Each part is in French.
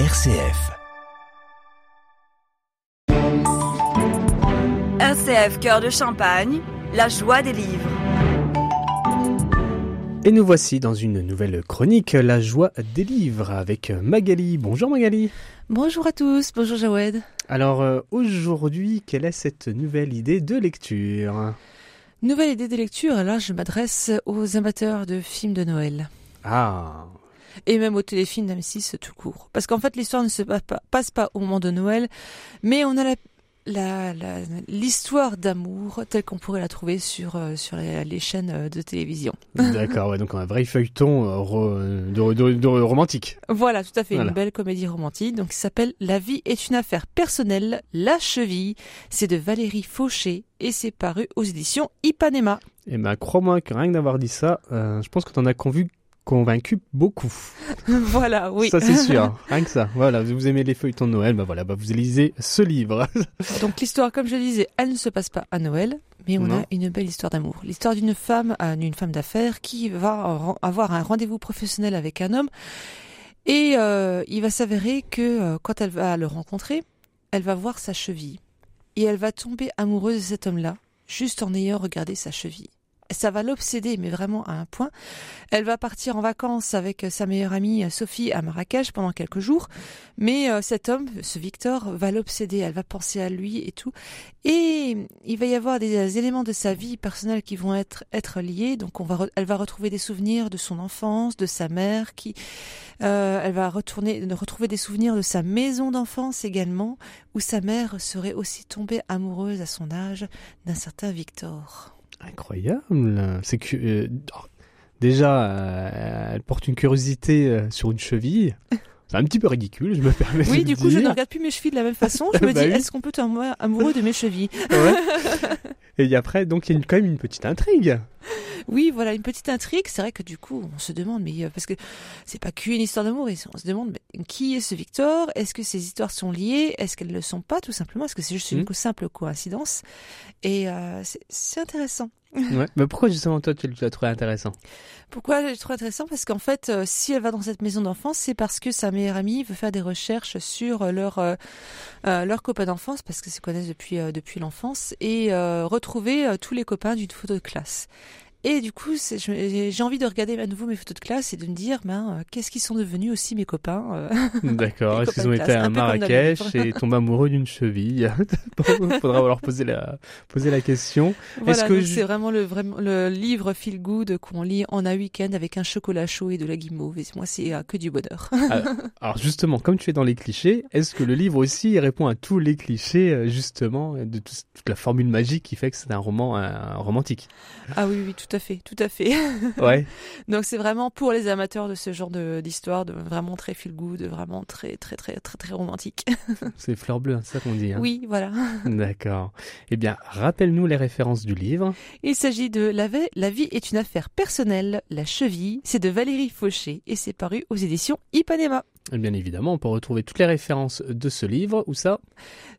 RCF. RCF Cœur de Champagne, la joie des livres. Et nous voici dans une nouvelle chronique, La joie des livres, avec Magali. Bonjour Magali. Bonjour à tous, bonjour Jawed. Alors euh, aujourd'hui, quelle est cette nouvelle idée de lecture? Nouvelle idée de lecture, là je m'adresse aux amateurs de films de Noël. Ah, Et même aux téléfilms d'M6 tout court. Parce qu'en fait l'histoire ne se passe pas, passe pas au moment de Noël, mais on a la la- la- l'histoire d'amour telle qu'on pourrait la trouver sur, euh, sur les, les chaînes euh, de télévision. d'accord, ouais, donc un vrai feuilleton euh, ro- de, de- de- romantique. Voilà, tout à fait, Voilà. une belle comédie romantique. Donc, qui s'appelle La vie est une affaire personnelle, La cheville. C'est de Valérie Fauché et c'est paru aux éditions Ipanema. Et ben crois-moi que rien que d'avoir dit ça, euh, je pense que t'en as convu, convaincu beaucoup. voilà, oui. Ça c'est sûr, rien que ça. Voilà, vous aimez les feuilletons de Noël, bah voilà, bah vous lisez ce livre. Donc, l'histoire, comme je le disais, elle ne se passe pas à Noël, mais on Non. a une belle histoire d'amour. L'histoire d'une femme, euh, d'une femme d'affaires qui va avoir un rendez-vous professionnel avec un homme. Et euh, il va s'avérer que euh, quand elle va le rencontrer, elle va voir sa cheville. Et elle va tomber amoureuse de cet homme-là, juste en ayant regardé sa cheville. Ça va l'obséder, mais vraiment à un point. Elle va partir en vacances avec sa meilleure amie euh, Sophie à Marrakech pendant quelques jours. Mais euh, cet homme, ce Victor, va l'obséder. Elle va penser à lui et tout. Et il va y avoir des éléments de sa vie personnelle qui vont être, liés. Donc, elle va retrouver des souvenirs de son enfance, de sa mère, qui, euh, elle va retourner, retrouver des souvenirs de sa maison d'enfance également, où sa mère serait aussi tombée amoureuse à son âge d'un certain Victor. Incroyable. C'est que euh, déjà, euh, elle porte une curiosité euh, sur une cheville. C'est un petit peu ridicule, je me permets de Oui, du coup, je ne regarde plus mes chevilles de la même façon. Je me Bah dis, oui. est-ce qu'on peut tomber amoureux de mes chevilles? Ouais. Et après, donc il y a une- quand même une petite intrigue. Oui, voilà, une petite intrigue. C'est vrai que du coup, on se demande, mais euh, parce que c'est pas qu'une histoire d'amour, on se demande mais, qui est ce Victor? Est-ce que ces histoires sont liées? Est-ce qu'elles ne le sont pas, tout simplement? Est-ce que c'est juste une co- simple coïncidence? Et euh, c'est- intéressant. Ouais. Mais pourquoi justement toi tu l'as trouvé intéressant? Pourquoi je trouve intéressant? Parce qu'en fait, euh, si elle va dans cette maison d'enfance, c'est parce que sa meilleure amie veut faire des recherches sur leur euh, leur copain d'enfance, parce qu'ils se connaissent depuis euh, depuis l'enfance, et retrouver tous les copains d'une photo de classe. Et du coup, j'ai envie de regarder à nouveau mes photos de classe et de me dire, ben, euh, qu'est-ce qu'ils sont devenus aussi mes copains euh, D'accord. Est-ce qu'ils ont été à Marrakech et tombent amoureux d'une cheville Bon, Faudra leur poser la poser la question. Voilà, je- c'est vraiment le, vraiment le livre feel good qu'on lit en un week-end avec un chocolat chaud et de la guimauve. Et moi, c'est euh, que du bonheur. Alors justement, comme tu es dans les clichés, est-ce que le livre aussi répond à tous les clichés justement de tout- toute la formule magique qui fait que c'est un roman romantique? Ah oui, oui, tout à fait, tout à fait. Ouais. Donc c'est vraiment pour les amateurs de ce genre de- d'histoire, de, vraiment très feel good, vraiment très très très très très romantique. C'est fleur bleue, hein, c'est ça qu'on dit. Hein Oui, voilà. D'accord. Eh bien, rappelle-nous les références du livre. Il s'agit de la, la vie est une affaire personnelle, La cheville, c'est de Valérie Fauché et c'est paru aux éditions Ipanema. Et bien évidemment, on peut retrouver toutes les références de ce livre. Où ça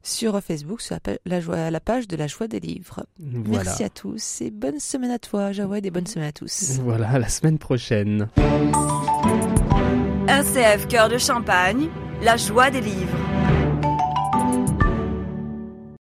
Sur Facebook, sur la joie- page de la joie des livres. Voilà. Merci à tous et bonne semaine à toi, Jawed, et bonne semaine à tous. Voilà, à la semaine prochaine. RCF Cœur de Champagne, la joie des livres.